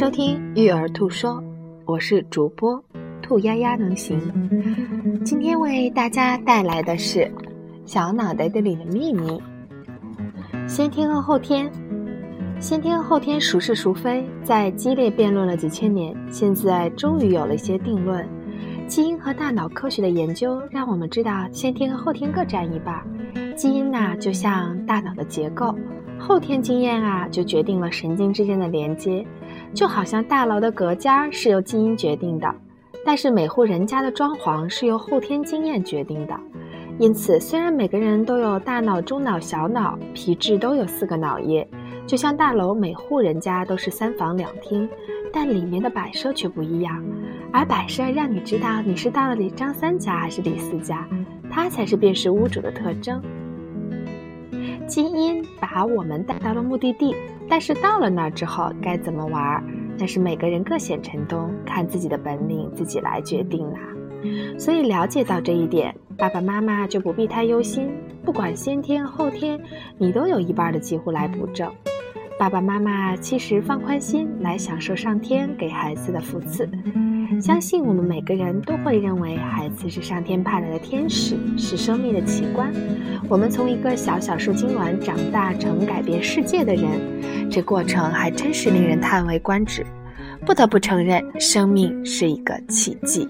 收听育儿兔说，我是主播兔丫丫能行。今天为大家带来的是《小脑袋里的秘密》。先天和后天，先天后天孰是孰非，在激烈辩论了几千年，现在终于有了一些定论。基因和大脑科学的研究让我们知道，先天和后天各占一半。基因呐，就像大脑的结构。后天经验啊，就决定了神经之间的连接，就好像大楼的隔间是由基因决定的，但是每户人家的装潢是由后天经验决定的。因此，虽然每个人都有大脑、中脑、小脑，皮质都有四个脑叶，就像大楼每户人家都是三房两厅，但里面的摆设却不一样。而摆设让你知道你是到了李张三家还是李四家，它才是辨识屋主的特征。基因把我们带到了目的地，但是到了那儿之后该怎么玩，那是每个人各显神通，看自己的本领自己来决定啦。所以了解到这一点，爸爸妈妈就不必太忧心，不管先天后天，你都有一半的机会来补正。爸爸妈妈其实放宽心来享受上天给孩子的福赐。相信我们每个人都会认为孩子是上天派来的天使，是生命的奇观。我们从一个小小受精卵长大成改变世界的人，这过程还真是令人叹为观止。不得不承认，生命是一个奇迹。